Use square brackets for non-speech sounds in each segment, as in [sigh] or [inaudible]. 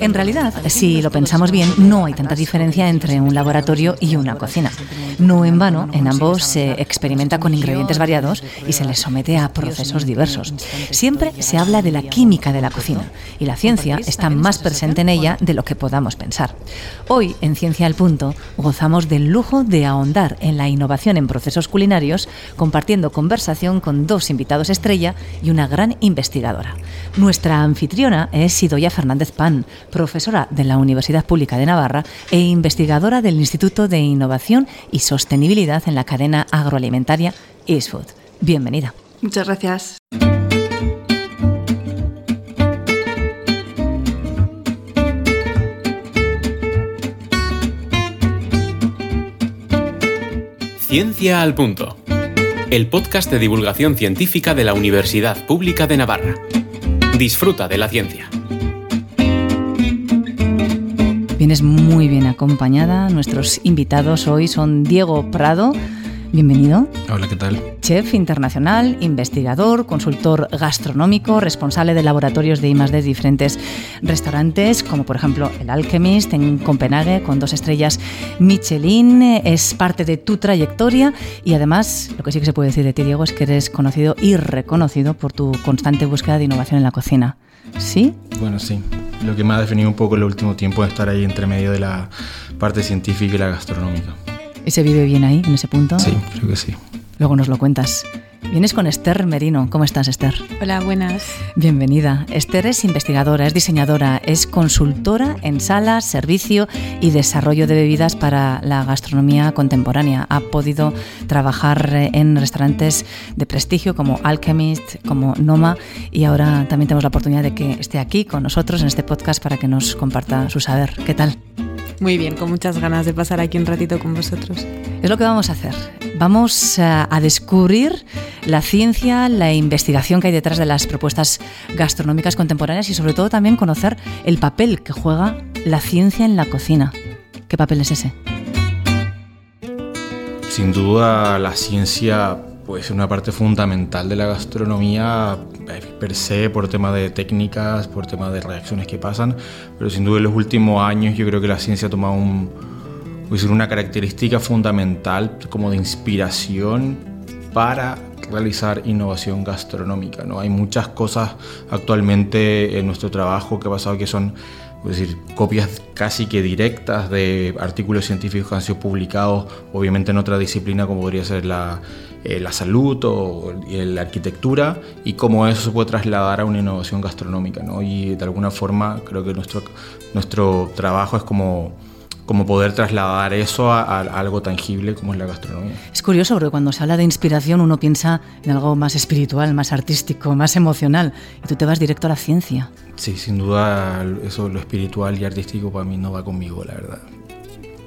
En realidad, si lo pensamos bien, no hay tanta diferencia entre un laboratorio y una cocina. No en vano, en ambos se experimenta con ingredientes variados y se les somete a procesos diversos. Siempre se habla de la química de la cocina y la ciencia está más presente en ella de lo que podamos pensar. Hoy, en Ciencia al Punto, gozamos del lujo de ahondar en la innovación en procesos culinarios, compartiendo conversación con dos invitados estrella y una gran investigadora. Nuestra anfitriona es Sidoya Fernández Pan, profesora de la Universidad Pública de Navarra e investigadora del Instituto de Innovación y Sostenibilidad en la cadena agroalimentaria Eastfood. Bienvenida. Muchas gracias. Ciencia al Punto, el podcast de divulgación científica de la Universidad Pública de Navarra. Disfruta de la ciencia. Vienes muy bien acompañada. Nuestros invitados hoy son Diego Prado, Bienvenido. Hola, ¿qué tal? Chef internacional, investigador, consultor gastronómico, responsable de laboratorios de I+D de diferentes restaurantes, como por ejemplo el Alchemist en Copenhague con dos estrellas Michelin. Es parte de tu trayectoria y además lo que sí que se puede decir de ti, Diego, es que eres conocido y reconocido por tu constante búsqueda de innovación en la cocina. ¿Sí? Bueno, sí. Lo que me ha definido un poco el último tiempo es estar ahí entre medio de la parte científica y la gastronómica. ¿Y se vive bien ahí, en ese punto? Sí, creo que sí. Luego nos lo cuentas. Vienes con Esther Merino. ¿Cómo estás, Esther? Hola, buenas. Bienvenida. Esther es investigadora, es diseñadora, es consultora en salas, servicio y desarrollo de bebidas para la gastronomía contemporánea. Ha podido trabajar en restaurantes de prestigio como Alchemist, como Noma y ahora también tenemos la oportunidad de que esté aquí con nosotros en este podcast para que nos comparta su saber. ¿Qué tal? Muy bien, con muchas ganas de pasar aquí un ratito con vosotros. Es lo que vamos a hacer. Vamos a, descubrir la ciencia, la investigación que hay detrás de las propuestas gastronómicas contemporáneas y sobre todo también conocer el papel que juega la ciencia en la cocina. ¿Qué papel es ese? Sin duda la ciencia puede ser una parte fundamental de la gastronomía eh, per se por tema de técnicas, por tema de reacciones que pasan, pero sin duda en los últimos años yo creo que la ciencia ha tomado un, una característica fundamental como de inspiración para realizar innovación gastronómica. ¿no? Hay muchas cosas actualmente en nuestro trabajo que ha pasado que son es decir, copias casi que directas de artículos científicos que han sido publicados, obviamente en otra disciplina como podría ser la, eh, la salud o la arquitectura, y cómo eso se puede trasladar a una innovación gastronómica. ¿no? Y de alguna forma creo que nuestro, nuestro trabajo es como como poder trasladar eso a, algo tangible como es la gastronomía. Es curioso porque cuando se habla de inspiración uno piensa en algo más espiritual, más artístico, más emocional, y tú te vas directo a la ciencia. Sí, sin duda eso, lo espiritual y artístico para mí no va conmigo, la verdad.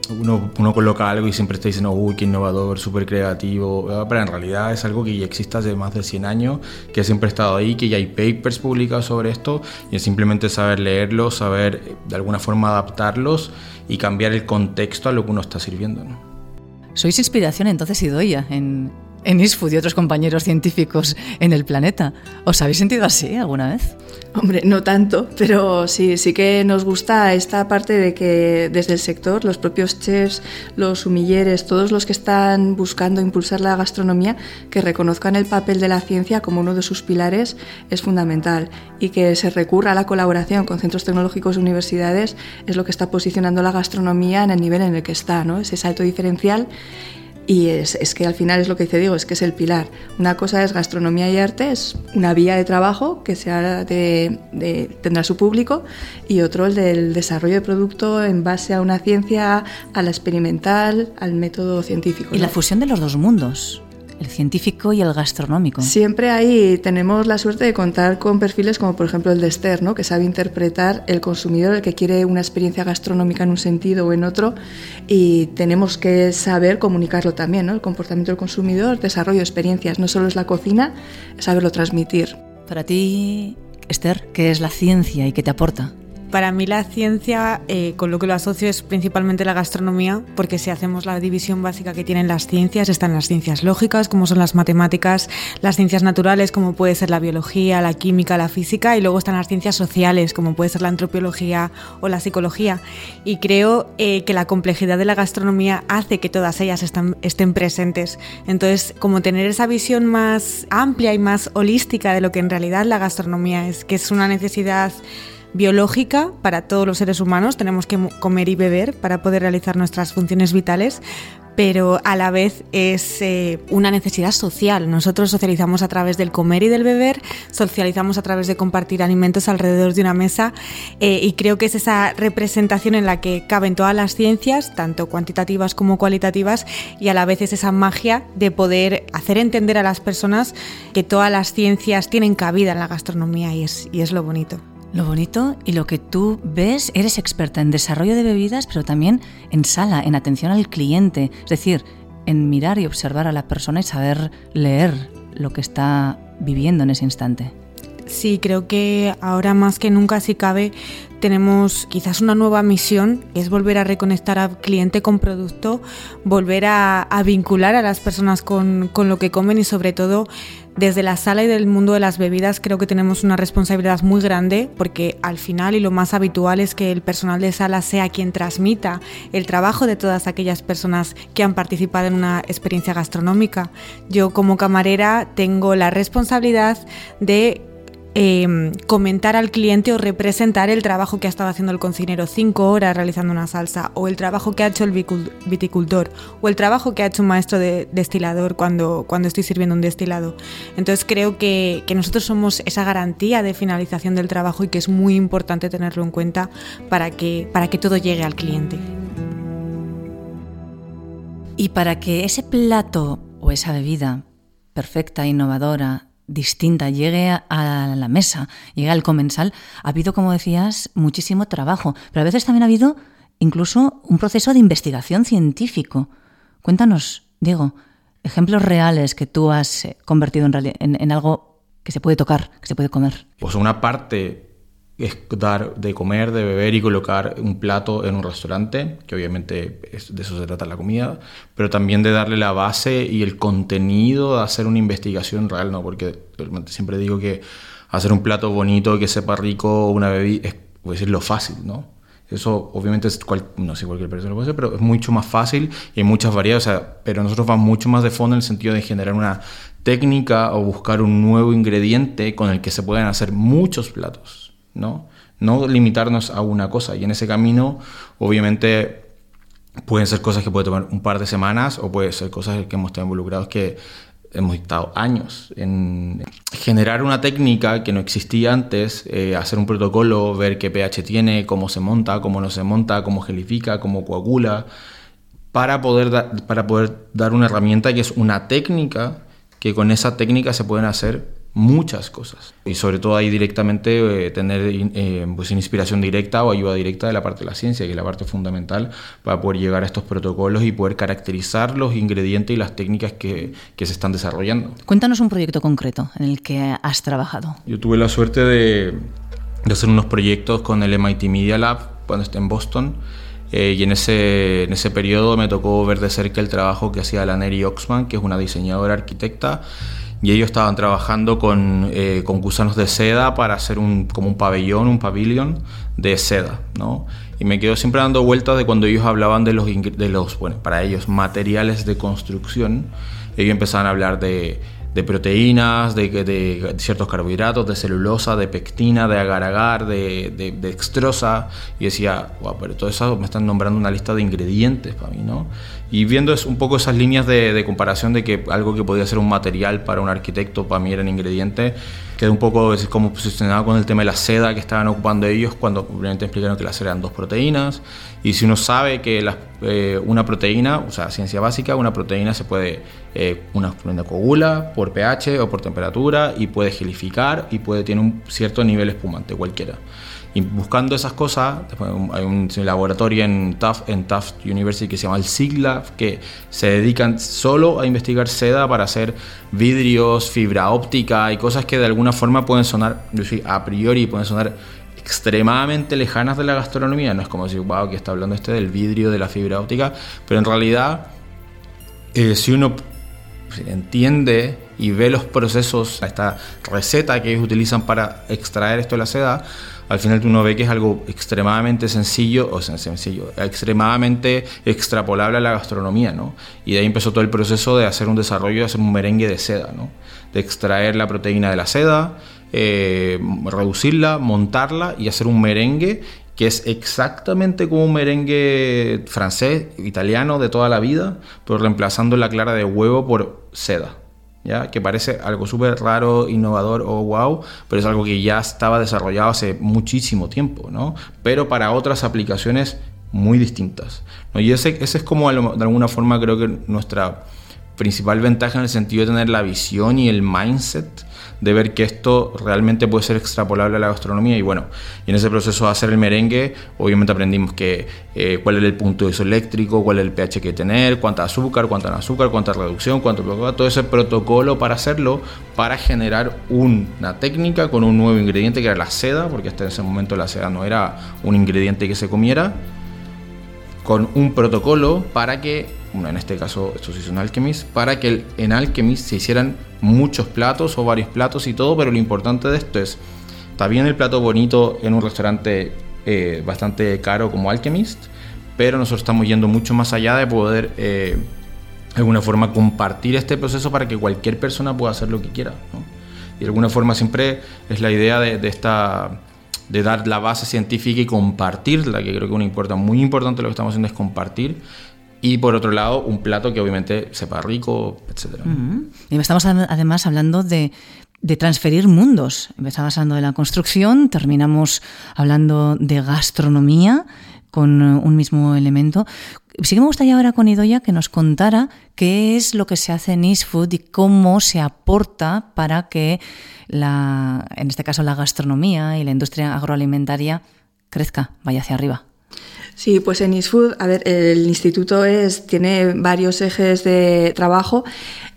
Uno, uno coloca algo y siempre está diciendo, uy, qué innovador, súper creativo, pero en realidad es algo que ya existe hace más de 100 años, que siempre ha estado ahí, que ya hay papers publicados sobre esto, y es simplemente saber leerlos, saber eh, de alguna forma adaptarlos y cambiar el contexto a lo que uno está sirviendo. ¿no? Sois inspiración entonces, Idoia, en, en ISFUD y otros compañeros científicos en el planeta. ¿Os habéis sentido así alguna vez? Hombre, no tanto, pero sí, sí que nos gusta esta parte de que desde el sector, los propios chefs, los humilleres, todos los que están buscando impulsar la gastronomía, que reconozcan el papel de la ciencia como uno de sus pilares es fundamental y que se recurra a la colaboración con centros tecnológicos y universidades es lo que está posicionando la gastronomía en el nivel en el que está, ¿no? ese salto diferencial y es, que al final es lo que dice Diego, es que es el pilar. Una cosa es gastronomía y arte, es una vía de trabajo que se de, tendrá su público, y otro el del desarrollo de producto en base a una ciencia, a la experimental, al método científico. Y la fusión de los dos mundos el científico y el gastronómico. Siempre ahí tenemos la suerte de contar con perfiles como por ejemplo el de Esther, ¿no? que sabe interpretar el consumidor, el que quiere una experiencia gastronómica en un sentido o en otro, y tenemos que saber comunicarlo también, ¿no? el comportamiento del consumidor, desarrollo de experiencias, no solo es la cocina, saberlo transmitir. Para ti, Esther, ¿qué es la ciencia y qué te aporta? Para mí la ciencia, eh, con lo que lo asocio, es principalmente la gastronomía, porque si hacemos la división básica que tienen las ciencias, están las ciencias lógicas, como son las matemáticas, las ciencias naturales, como puede ser la biología, la química, la física, y luego están las ciencias sociales, como puede ser la antropología o la psicología. Y creo eh, que la complejidad de la gastronomía hace que todas ellas estén presentes. Entonces, como tener esa visión más amplia y más holística de lo que en realidad la gastronomía es, que es una necesidad biológica para todos los seres humanos, tenemos que comer y beber para poder realizar nuestras funciones vitales, pero a la vez es eh, una necesidad social. Nosotros socializamos a través del comer y del beber, socializamos a través de compartir alimentos alrededor de una mesa eh, y creo que es esa representación en la que caben todas las ciencias, tanto cuantitativas como cualitativas, y a la vez es esa magia de poder hacer entender a las personas que todas las ciencias tienen cabida en la gastronomía y es, y es lo bonito. Lo bonito y lo que tú ves, eres experta en desarrollo de bebidas, pero también en sala, en atención al cliente, es decir, en mirar y observar a la persona y saber leer lo que está viviendo en ese instante. Sí, creo que ahora más que nunca, si cabe, tenemos quizás una nueva misión, que es volver a reconectar al cliente con producto, volver a, vincular a las personas con, con, lo que comen y sobre todo desde la sala y del mundo de las bebidas creo que tenemos una responsabilidad muy grande porque al final y lo más habitual es que el personal de sala sea quien transmita el trabajo de todas aquellas personas que han participado en una experiencia gastronómica. Yo como camarera tengo la responsabilidad de Em, comentar al cliente o representar el trabajo que ha estado haciendo el cocinero cinco horas realizando una salsa, o el trabajo que ha hecho el viticultor, o el trabajo que ha hecho un maestro de destilador cuando, cuando estoy sirviendo un destilado. Entonces creo que, que nosotros somos esa garantía de finalización del trabajo y que es muy importante tenerlo en cuenta para que, para que todo llegue al cliente. Y para que ese plato o esa bebida perfecta, innovadora, distinta llegue a la mesa, llegue al comensal, ha habido, como decías, muchísimo trabajo, pero a veces también ha habido incluso un proceso de investigación científico. Cuéntanos, Diego, ejemplos reales que tú has eh, convertido en, en algo que se puede tocar, que se puede comer. Pues una parte es dar de comer, de beber y colocar un plato en un restaurante, que obviamente de eso se trata la comida, pero también de darle la base y el contenido de hacer una investigación real, ¿no? Porque siempre digo que hacer un plato bonito, que sepa rico, una bebida, es voy decir, lo fácil, ¿no? Eso obviamente es no sé cualquier persona lo puede hacer, pero es mucho más fácil y hay muchas variedades, o sea, pero nosotros vamos mucho más de fondo en el sentido de generar una técnica o buscar un nuevo ingrediente con el que se puedan hacer muchos platos. ¿No? No limitarnos a una cosa. Y en ese camino, obviamente, pueden ser cosas que puede tomar un par de semanas o puede ser cosas que hemos estado involucrados que hemos estado años en generar una técnica que no existía antes, eh, hacer un protocolo, ver qué pH tiene, cómo se monta, cómo no se monta, cómo gelifica, cómo coagula, para poder, para poder dar una herramienta que es una técnica que con esa técnica se pueden hacer muchas cosas. Y sobre todo ahí directamente eh, tener eh, pues inspiración directa o ayuda directa de la parte de la ciencia, que es la parte fundamental para poder llegar a estos protocolos y poder caracterizar los ingredientes y las técnicas que, que se están desarrollando. Cuéntanos un proyecto concreto en el que has trabajado. Yo tuve la suerte de, de hacer unos proyectos con el MIT Media Lab cuando esté en Boston. Eh, y en ese, en ese periodo me tocó ver de cerca el trabajo que hacía la Neri Oxman, que es una diseñadora arquitecta, y ellos estaban trabajando con, eh, con gusanos de seda para hacer un, como un pabellón, un pabellón de seda, ¿no? Y me quedo siempre dando vueltas de cuando ellos hablaban de los, de los bueno, para ellos, materiales de construcción. Ellos empezaban a hablar de, de proteínas, de, de, ciertos carbohidratos, de celulosa, de pectina, de agar-agar, de, de, dextrosa. Y decía, wow, pero todo eso me están nombrando una lista de ingredientes para mí, ¿no? Y viendo es un poco esas líneas de, comparación de que algo que podía ser un material para un arquitecto, para mí era un ingrediente, quedé un poco como posicionado con el tema de la seda que estaban ocupando ellos cuando obviamente explicaron que la seda eran dos proteínas. Y si uno sabe que eh, una proteína, o sea, ciencia básica, una proteína se puede, eh, una coagula por pH o por temperatura y puede gelificar y puede tener un cierto nivel espumante, cualquiera. Y buscando esas cosas, hay un laboratorio en Tufts, en Tufts University que se llama el SIGLAB, que se dedican solo a investigar seda para hacer vidrios, fibra óptica y cosas que de alguna forma pueden sonar, a priori pueden sonar extremadamente lejanas de la gastronomía. No es como decir, wow, que está hablando este del vidrio, de la fibra óptica, pero en realidad, eh, si uno entiende y ve los procesos, esta receta que ellos utilizan para extraer esto de la seda, al final uno ve que es algo extremadamente sencillo, o sea, sencillo, extremadamente extrapolable a la gastronomía, ¿no? Y de ahí empezó todo el proceso de hacer un desarrollo, de hacer un merengue de seda, ¿no? De extraer la proteína de la seda, eh, reducirla, montarla y hacer un merengue que es exactamente como un merengue francés, italiano de toda la vida, pero reemplazando la clara de huevo por seda que parece algo súper raro, innovador o wow, pero es algo que ya estaba desarrollado hace muchísimo tiempo, ¿no? pero para otras aplicaciones muy distintas. Y ese, ese es como de alguna forma creo que nuestra principal ventaja en el sentido de tener la visión y el mindset de ver que esto realmente puede ser extrapolable a la gastronomía. Y bueno, y en ese proceso de hacer el merengue, obviamente aprendimos que eh, cuál era el punto de eléctrico, cuál es el pH que tener, cuánta azúcar, cuánta azúcar, cuánta reducción, cuánto todo ese protocolo para hacerlo, para generar una técnica con un nuevo ingrediente que era la seda, porque hasta ese momento la seda no era un ingrediente que se comiera, con un protocolo para que en este caso esto se hizo en Alchemist, para que en Alchemist se hicieran muchos platos o varios platos y todo, pero lo importante de esto es, está bien el plato bonito en un restaurante eh, bastante caro como Alchemist, pero nosotros estamos yendo mucho más allá de poder eh, de alguna forma compartir este proceso para que cualquier persona pueda hacer lo que quiera. Y de alguna forma siempre es la idea de, esta de dar la base científica y compartirla, que creo que una muy importante lo que estamos haciendo es compartir y por otro lado, un plato que obviamente sepa rico, etc. Y estamos además hablando de, transferir mundos. Empezamos hablando de la construcción, terminamos hablando de gastronomía con un mismo elemento. Sí que me gustaría ahora con Idoya que nos contara qué es lo que se hace en East Food y cómo se aporta para que, la, en este caso, la gastronomía y la industria agroalimentaria crezca, vaya hacia arriba. Sí, pues en ISFood, a ver, el instituto es, tiene varios ejes de trabajo.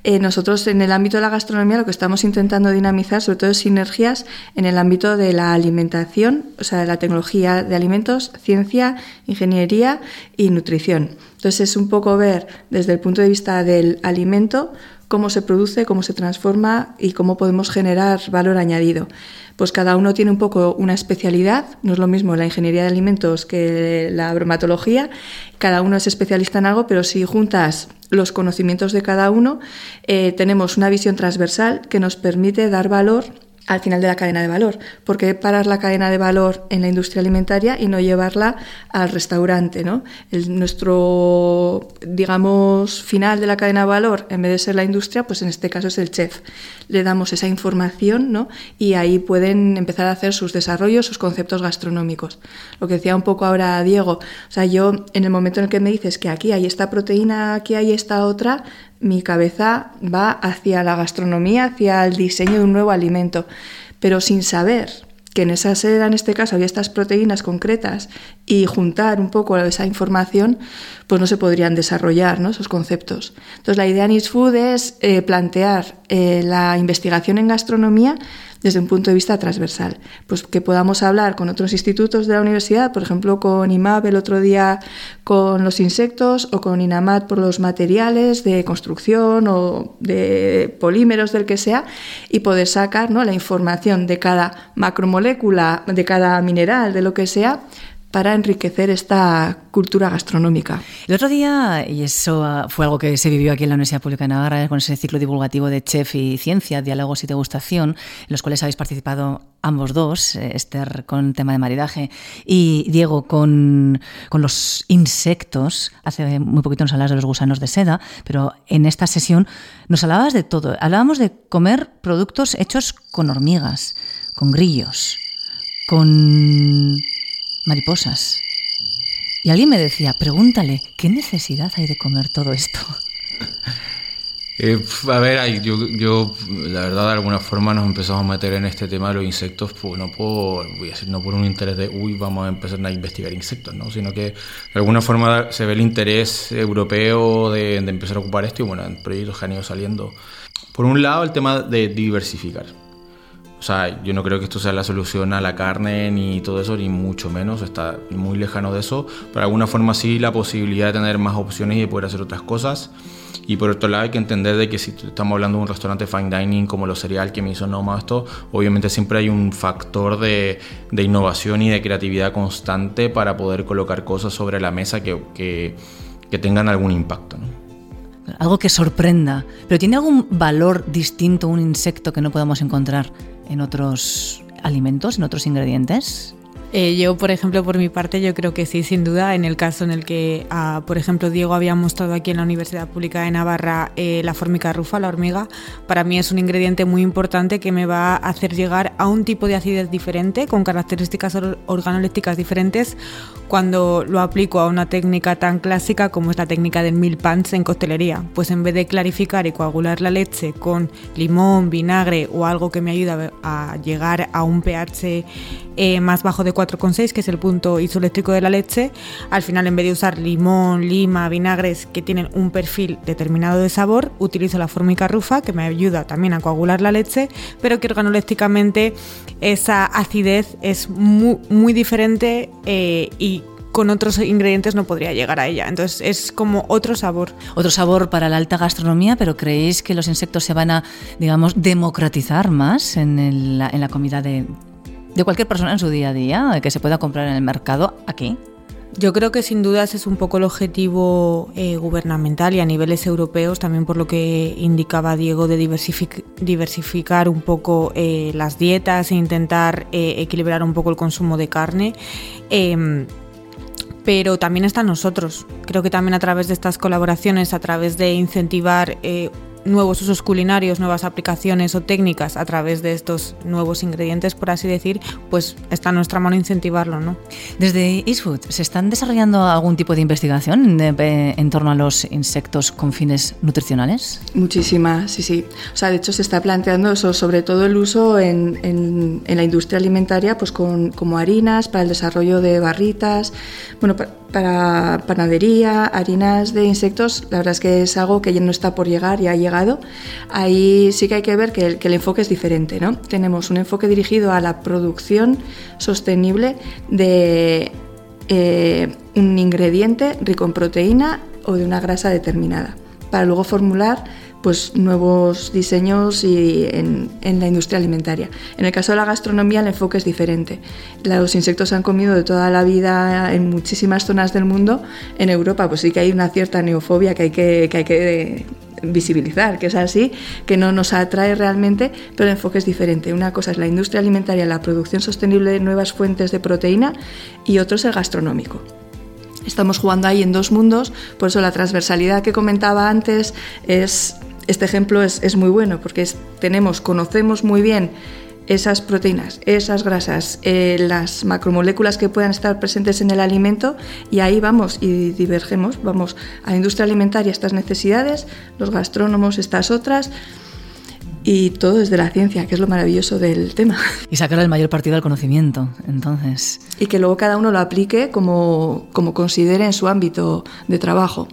Eh, nosotros en el ámbito de la gastronomía lo que estamos intentando dinamizar sobre todo es sinergias en el ámbito de la alimentación, o sea, de la tecnología de alimentos, ciencia, ingeniería y nutrición. Entonces es un poco ver desde el punto de vista del alimento cómo se produce, cómo se transforma y cómo podemos generar valor añadido pues cada uno tiene un poco una especialidad, no es lo mismo la ingeniería de alimentos que la bromatología, cada uno es especialista en algo, pero si juntas los conocimientos de cada uno, eh, tenemos una visión transversal que nos permite dar valor al final de la cadena de valor. ¿Por qué parar la cadena de valor en la industria alimentaria y no llevarla al restaurante? ¿no? nuestro, digamos, final de la cadena de valor, en vez de ser la industria, pues en este caso es el chef. Le damos esa información ¿no? y ahí pueden empezar a hacer sus desarrollos, sus conceptos gastronómicos. Lo que decía un poco ahora Diego, o sea, yo en el momento en el que me dices que aquí hay esta proteína, aquí hay esta otra, mi cabeza va hacia la gastronomía, hacia el diseño de un nuevo alimento, pero sin saber que en esa seda, en este caso, había estas proteínas concretas y juntar un poco esa información, pues no se podrían desarrollar esos conceptos. Entonces, la idea East Food es eh, plantear eh, la investigación en gastronomía desde un punto de vista transversal. Pues que podamos hablar con otros institutos de la universidad, por ejemplo con IMAB el otro día con los insectos o con INAMAT por los materiales de construcción o de polímeros del que sea y poder sacar ¿no? la información de cada macromolécula, de cada mineral, de lo que sea, para enriquecer esta cultura gastronómica. El otro día, y eso fue algo que se vivió aquí en la Universidad Pública de Navarra, con ese ciclo divulgativo de Chef y Ciencia, Diálogos y Degustación, en los cuales habéis participado ambos dos, eh, Esther con tema de maridaje y Diego con, con los insectos. Hace muy poquito nos hablabas de los gusanos de seda, pero en esta sesión nos hablabas de todo. Hablábamos de comer productos hechos con hormigas, con grillos, con mariposas. Y alguien me decía, pregúntale, ¿qué necesidad hay de comer todo esto? [laughs] Eh, a ver, yo, yo, la verdad de alguna forma nos empezamos a meter en este tema de los insectos, pues no por, voy a decir, no por un interés de, uy, vamos a empezar a investigar insectos, ¿no? sino que de alguna forma se ve el interés europeo de, empezar a ocupar esto y bueno, en proyectos que han ido saliendo. Por un lado, el tema de diversificar. O sea, yo no creo que esto sea la solución a la carne ni todo eso, ni mucho menos, está muy lejano de eso. Pero de alguna forma sí la posibilidad de tener más opciones y de poder hacer otras cosas. Y por otro lado hay que entender de que si estamos hablando de un restaurante fine dining como lo sería el que me hizo Noma esto, obviamente siempre hay un factor de, de, innovación y de creatividad constante para poder colocar cosas sobre la mesa que, que, que tengan algún impacto. ¿no? Algo que sorprenda. ¿Pero tiene algún valor distinto un insecto que no podamos encontrar en otros alimentos, en otros ingredientes? Eh, yo, por ejemplo, por mi parte, yo creo que sí, sin duda. En el caso en el que, ah, por ejemplo, Diego había mostrado aquí en la Universidad Pública de Navarra eh, la fórmica rufa, la hormiga, para mí es un ingrediente muy importante que me va a hacer llegar a un tipo de acidez diferente, con características organolépticas diferentes, cuando lo aplico a una técnica tan clásica como es la técnica del mil pans en costelería. Pues en vez de clarificar y coagular la leche con limón, vinagre o algo que me ayuda a llegar a un pH eh, más bajo de 4,6, que es el punto isoeléctrico de la leche, al final en vez de usar limón, lima, vinagres que tienen un perfil determinado de sabor, utilizo la fórmica rufa, que me ayuda también a coagular la leche, pero que organolépticamente esa acidez es muy, diferente eh, y con otros ingredientes no podría llegar a ella. Entonces es como otro sabor. Otro sabor para la alta gastronomía, pero ¿creéis que los insectos se van a, digamos, democratizar más en, en la comida de, de cualquier persona en su día a día, que se pueda comprar en el mercado aquí? Yo creo que sin dudas es un poco el objetivo eh, gubernamental y a niveles europeos, también por lo que indicaba Diego, de diversificar un poco eh, las dietas e intentar eh, equilibrar un poco el consumo de carne. Em, pero también está nosotros. Creo que también a través de estas colaboraciones, a través de incentivar nuevos usos culinarios, nuevas aplicaciones o técnicas a través de estos nuevos ingredientes, por así decir, pues está en nuestra mano incentivarlo, ¿no? Desde Eastwood, ¿se están desarrollando algún tipo de investigación en torno a los insectos con fines nutricionales? Muchísima, sí, sí. O sea, de hecho se está planteando eso, sobre todo el uso en, en, en la industria alimentaria, pues con, como harinas, para el desarrollo de barritas, bueno, para, para panadería, harinas de insectos, la verdad es que es algo que ya no está por llegar, ya ha llegado. Ahí sí que hay que ver que el, que el enfoque es diferente. ¿no? Tenemos un enfoque dirigido a la producción sostenible de eh, un ingrediente rico en proteína o de una grasa determinada, para luego formular pues, nuevos diseños y en, la industria alimentaria. En el caso de la gastronomía el enfoque es diferente. Los insectos han comido de toda la vida en muchísimas zonas del mundo. En Europa pues sí que hay una cierta neofobia que hay que, que, hay que visibilizar, que es así, que no nos atrae realmente, pero el enfoque es diferente. Una cosa es la industria alimentaria, la producción sostenible de nuevas fuentes de proteína y otro es el gastronómico. Estamos jugando ahí en dos mundos, por eso la transversalidad que comentaba antes es este ejemplo es, muy bueno porque tenemos, conocemos muy bien esas proteínas, esas grasas, eh, las macromoléculas que puedan estar presentes en el alimento y ahí vamos y divergemos, vamos a la industria alimentaria estas necesidades, los gastrónomos estas otras y todo desde la ciencia, que es lo maravilloso del tema. [laughs] Y sacar el mayor partido al conocimiento, entonces. Y que luego cada uno lo aplique como, como considere en su ámbito de trabajo.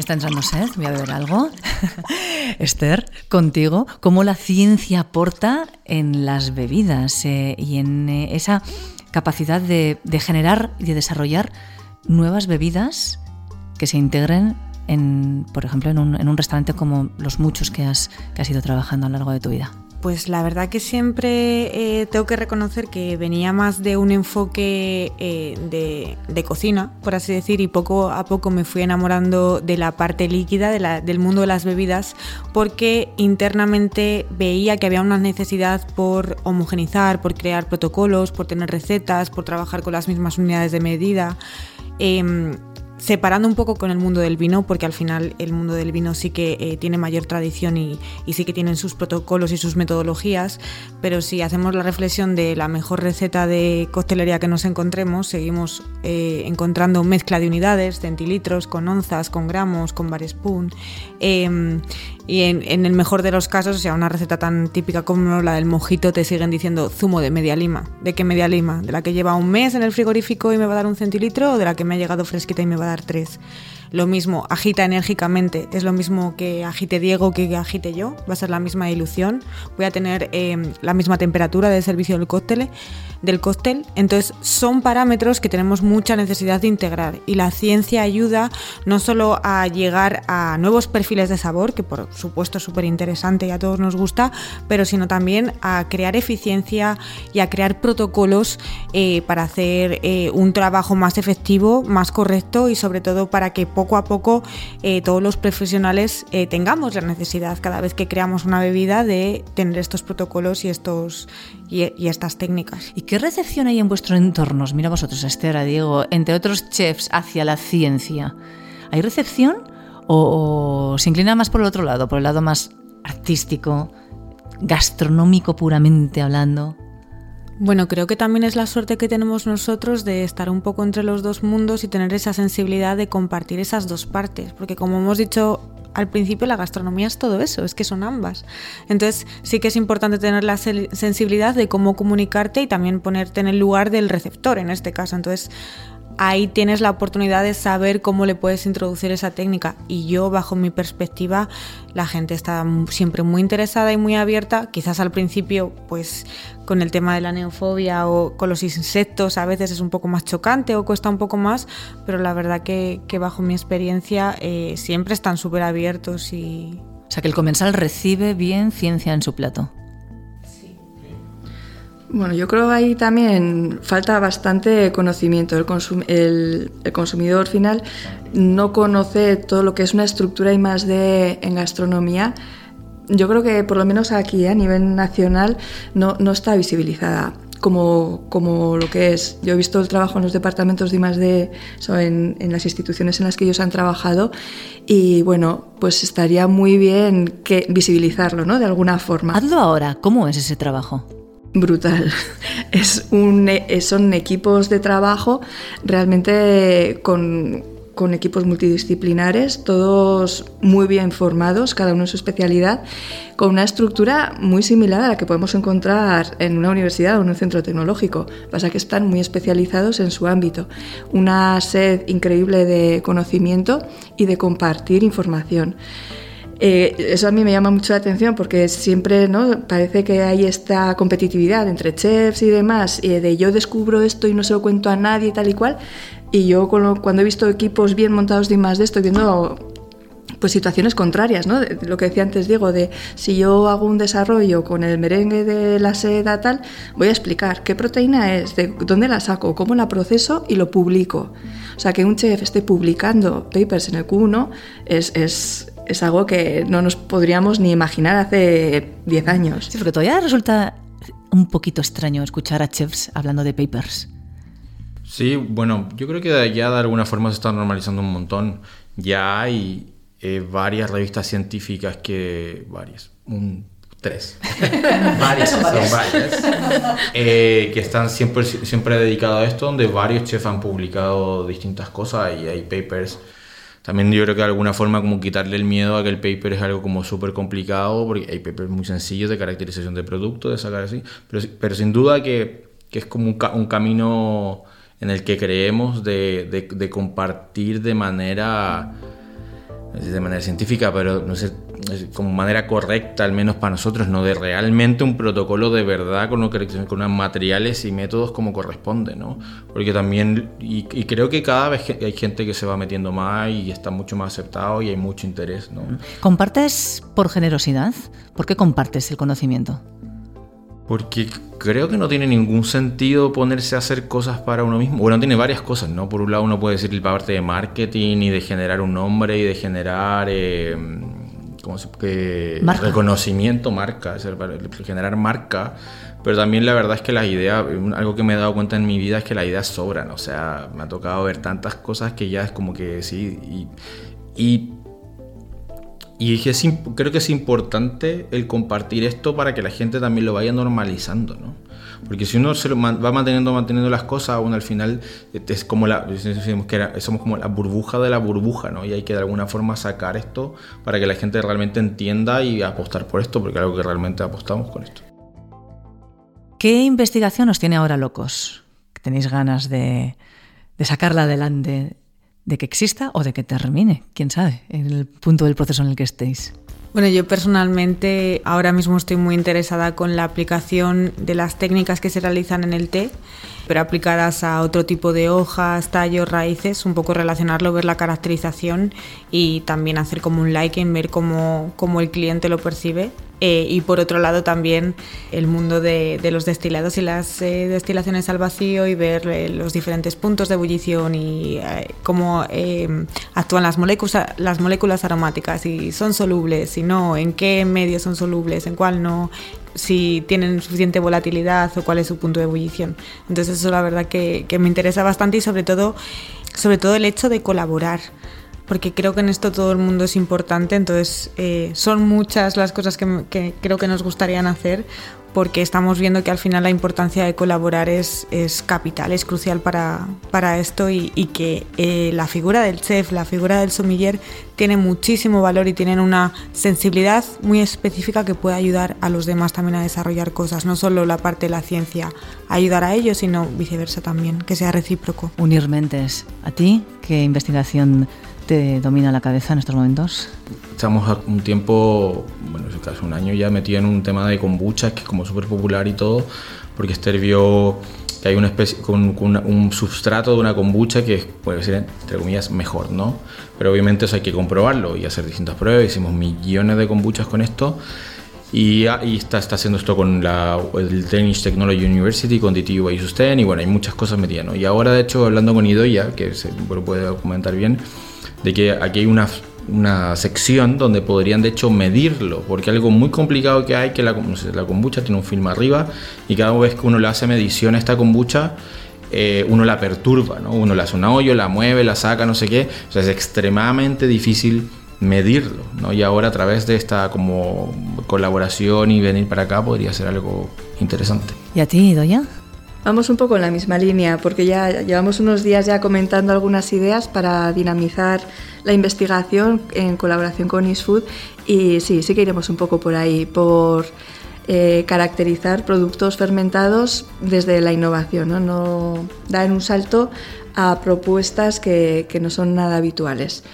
está entrando sed, voy a beber algo. [laughs] Esther, contigo, ¿cómo la ciencia aporta en las bebidas eh, y en eh, esa capacidad de, generar y de desarrollar nuevas bebidas que se integren en, por ejemplo, en un, restaurante como los muchos que has, que ido trabajando a lo largo de tu vida? Pues la verdad que siempre eh, tengo que reconocer que venía más de un enfoque eh, de, cocina, por así decir, y poco a poco me fui enamorando de la parte líquida del mundo de las bebidas, porque internamente veía que había una necesidad por homogenizar, por crear protocolos, por tener recetas, por trabajar con las mismas unidades de medida. Em, separando un poco con el mundo del vino, porque al final el mundo del vino sí que eh, tiene mayor tradición y, sí que tienen sus protocolos y sus metodologías, pero si hacemos la reflexión de la mejor receta de coctelería que nos encontremos, seguimos eh, encontrando mezcla de unidades, centilitros, con onzas, con gramos, con bar spoon. Em, y en, el mejor de los casos, o sea, una receta tan típica como la del mojito, te siguen diciendo zumo de media lima. ¿De qué media lima? ¿De la que lleva un mes en el frigorífico y me va a dar un centilitro o de la que me ha llegado fresquita y me va a dar tres? lo mismo agita enérgicamente, es lo mismo que agite Diego que agite yo, va a ser la misma ilusión, voy a tener em, la misma temperatura de servicio del cóctel, del cóctel, entonces son parámetros que tenemos mucha necesidad de integrar y la ciencia ayuda no solo a llegar a nuevos perfiles de sabor, que por supuesto es súper interesante y a todos nos gusta, pero sino también a crear eficiencia y a crear protocolos eh, para hacer eh, un trabajo más efectivo, más correcto y sobre todo para que poco a poco eh, todos los profesionales tengamos la necesidad cada vez que creamos una bebida de tener estos protocolos y estos y, estas técnicas. ¿Y qué recepción hay en vuestro entorno? Mira vosotros, Esther, Diego, entre otros chefs hacia la ciencia. ¿Hay recepción o se inclina más por el otro lado, por el lado más artístico, gastronómico puramente hablando? Bueno, creo que también es la suerte que tenemos nosotros de estar un poco entre los dos mundos y tener esa sensibilidad de compartir esas dos partes, porque como hemos dicho al principio, la gastronomía es todo eso, es que son ambas. Entonces sí que es importante tener la sensibilidad de cómo comunicarte y también ponerte en el lugar del receptor en este caso. Entonces ahí tienes la oportunidad de saber cómo le puedes introducir esa técnica. Y yo, bajo mi perspectiva, la gente está siempre muy interesada y muy abierta. Quizás al principio, pues con el tema de la neofobia o con los insectos a veces es un poco más chocante o cuesta un poco más, pero la verdad que, bajo mi experiencia eh, siempre están súper abiertos y... O sea que el comensal recibe bien ciencia en su plato. Bueno, yo creo que ahí también falta bastante conocimiento. El, consumidor final no conoce todo lo que es una estructura y más de en gastronomía. Yo creo que por lo menos aquí a nivel nacional no, está visibilizada como, como, lo que es. Yo he visto el trabajo en los departamentos de más de en, en, las instituciones en las que ellos han trabajado y bueno, pues estaría muy bien que visibilizarlo, ¿no? De alguna forma. Hazlo ahora. ¿Cómo es ese trabajo? Brutal. [laughs] Es un, e, son equipos de trabajo realmente con, equipos multidisciplinares, todos muy bien formados, cada uno en su especialidad, con una estructura muy similar a la que podemos encontrar en una universidad o en un centro tecnológico. Pasa que están muy especializados en su ámbito. Una sed increíble de conocimiento y de compartir información. Eh, eso a mí me llama mucho la atención porque siempre ¿no? parece que hay esta competitividad entre chefs y demás, y de yo descubro esto y no se lo cuento a nadie tal y cual. Y yo cuando he visto equipos bien montados de más de esto, viendo pues situaciones contrarias, ¿no? lo que decía antes Diego, de si yo hago un desarrollo con el merengue de la seda tal, voy a explicar qué proteína es, de dónde la saco, cómo la proceso y lo publico. O sea, que un chef esté publicando papers en el Q1 es, es es algo que no nos podríamos ni imaginar hace 10 años. Sí, porque todavía resulta un poquito extraño escuchar a chefs hablando de papers. Sí, bueno, yo creo que ya de alguna forma se está normalizando un montón. Ya hay eh, varias revistas científicas que... varias, un, tres. [laughs] varias, son varias. Eh, que están siempre, siempre dedicadas a esto, donde varios chefs han publicado distintas cosas y hay papers también yo creo que de alguna forma como quitarle el miedo a que el paper es algo como súper complicado, porque hay papers muy sencillos de caracterización de producto, de sacar así, pero, pero sin duda que, que es como un, un, camino en el que creemos de, de, de compartir de manera de manera científica, pero no sé, como manera correcta, al menos para nosotros, no de realmente un protocolo de verdad con, lo que, con unos materiales y métodos como corresponde, ¿no? Porque también, y, creo que cada vez hay gente que se va metiendo más y está mucho más aceptado y hay mucho interés, ¿no? ¿Compartes por generosidad? ¿Por qué compartes el conocimiento? Porque creo que no tiene ningún sentido ponerse a hacer cosas para uno mismo. Bueno, tiene varias cosas, ¿no? Por un lado uno puede decir la parte de marketing y de generar un nombre y de generar... Eh, ¿cómo se, que reconocimiento, marca, generar marca, pero también la verdad es que las ideas, algo que me he dado cuenta en mi vida es que las ideas sobran, o sea, me ha tocado ver tantas cosas que ya es como que sí, y, y y creo que es importante el compartir esto para que la gente también lo vaya normalizando, ¿no? Porque si uno se lo va manteniendo, manteniendo las cosas, uno al final es como la, somos como la burbuja de la burbuja, ¿no? Y hay que de alguna forma sacar esto para que la gente realmente entienda y apostar por esto, porque es algo que realmente apostamos con esto. ¿Qué investigación os tiene ahora locos? Tenéis ganas de, de sacarla adelante, de que exista o de que termine, quién sabe, en el punto del proceso en el que estéis. Bueno, yo personalmente ahora mismo estoy muy interesada con la aplicación de las técnicas que se realizan en el té pero aplicadas a otro tipo de hojas, tallos, raíces, un poco relacionarlo, ver la caracterización y también hacer como un like en ver cómo, cómo el cliente lo percibe. Eh, y por otro lado también el mundo de, de los destilados y las eh, destilaciones al vacío y ver eh, los diferentes puntos de ebullición y cómo actúan las moléculas, las moléculas aromáticas, y son solubles, si no, en qué medio son solubles, en cuál no, si tienen suficiente volatilidad o cuál es su punto de ebullición. Entonces eso la verdad que, me interesa bastante y sobre todo, sobre todo el hecho de colaborar porque creo que en esto todo el mundo es importante, entonces eh, son muchas las cosas que, que, creo que nos gustarían hacer, porque estamos viendo que al final la importancia de colaborar es, es capital, es crucial para, para esto y, que eh, la figura del chef, la figura del sommelier tiene muchísimo valor y tienen una sensibilidad muy específica que puede ayudar a los demás también a desarrollar cosas, no solo la parte de la ciencia, ayudar a ellos, sino viceversa también, que sea recíproco. Unir mentes. ¿A ti qué investigación te domina la cabeza en estos momentos? Estamos un tiempo, bueno, casi un año ya metido en un tema de kombucha, que es como súper popular y todo, porque Esther vio que hay una especie, con, un substrato de una kombucha que puede ser, entre comillas, mejor, ¿no? Pero obviamente eso hay que comprobarlo y hacer distintas pruebas. Hicimos millones de kombuchas con esto. Y, está, está haciendo esto con la, el Danish Technology University, con DTU y Sustain, y bueno, hay muchas cosas metidas, ¿no? Y ahora, de hecho, hablando con Idoya, que se lo puede comentar bien, de que aquí hay una, una sección donde podrían de hecho medirlo, porque algo muy complicado que hay que la, la kombucha tiene un film arriba y cada vez que uno le hace medición a esta kombucha, eh, uno la perturba, ¿no? uno le hace un hoyo, la mueve, la saca, no sé qué, o sea, es extremadamente difícil medirlo, ¿no? Y ahora a través de esta como colaboración y venir para acá podría ser algo interesante. ¿Y a ti, Doya? Vamos un poco en la misma línea, porque ya llevamos unos días ya comentando algunas ideas para dinamizar la investigación en colaboración con ISFood y sí, sí que iremos un poco por ahí, por eh, caracterizar productos fermentados desde la innovación, no, dar un salto a propuestas que, que no son nada habituales.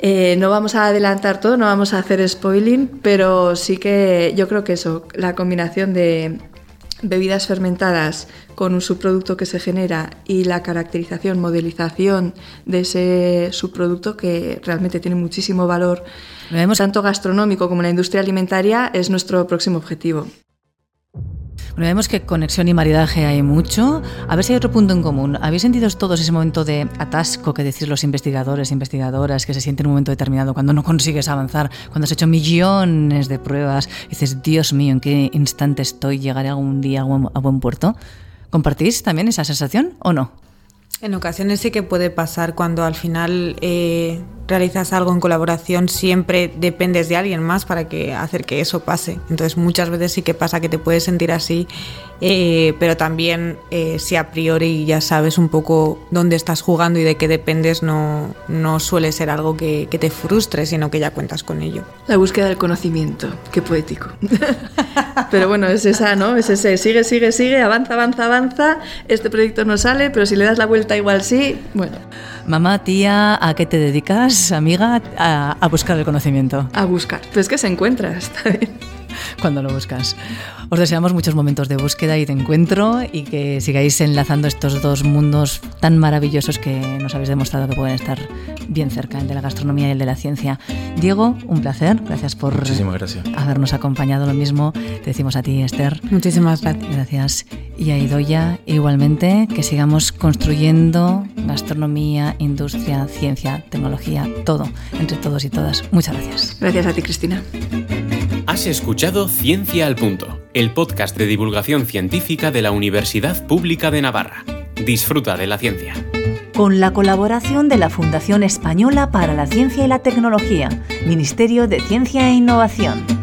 Eh, no vamos a adelantar todo, no vamos a hacer spoiling, pero sí que yo creo que eso, la combinación de bebidas fermentadas con un subproducto que se genera y la caracterización, modelización de ese subproducto que realmente tiene muchísimo valor, tanto gastronómico como en la industria alimentaria, es nuestro próximo objetivo. Bueno, vemos que conexión y maridaje hay mucho. A ver si hay otro punto en común. ¿Habéis sentido todos ese momento de atasco que decís los investigadores e investigadoras que se sienten en un momento determinado cuando no consigues avanzar, cuando has hecho millones de pruebas y dices, Dios mío, ¿en qué instante estoy? ¿Llegaré algún día a buen, puerto? ¿Compartís también esa sensación o no? En ocasiones sí que puede pasar cuando al final eh, realizas algo en colaboración, siempre dependes de alguien más para que hacer que eso pase. Entonces muchas veces sí que pasa que te puedes sentir así eh, pero también eh, si a priori ya sabes un poco dónde estás jugando y de qué dependes, no, no suele ser algo que, que, te frustre, sino que ya cuentas con ello. La búsqueda del conocimiento, qué poético. [laughs] pero bueno, es esa, ¿no? Es ese, sigue, sigue, sigue, avanza, avanza, avanza, este proyecto no sale, pero si le das la vuelta igual sí, bueno. Mamá, tía, ¿a qué te dedicas, amiga? A, a buscar el conocimiento. A buscar, pues que se encuentra, está bien. Cuando lo buscas. Os deseamos muchos momentos de búsqueda y de encuentro y que sigáis enlazando estos dos mundos tan maravillosos que nos habéis demostrado que pueden estar bien cerca, el de la gastronomía y el de la ciencia. Diego, un placer. Gracias por gracias. habernos acompañado. Lo mismo te decimos a ti, Esther. Muchísimas gracias. Gracias. Y a Idoya, igualmente, que sigamos construyendo gastronomía, industria, ciencia, tecnología, todo, entre todos y todas. Muchas gracias. Gracias a ti, Cristina. Has escuchado Ciencia al Punto, el podcast de divulgación científica de la Universidad Pública de Navarra. Disfruta de la ciencia. Con la colaboración de la Fundación Española para la Ciencia y la Tecnología, Ministerio de Ciencia e Innovación.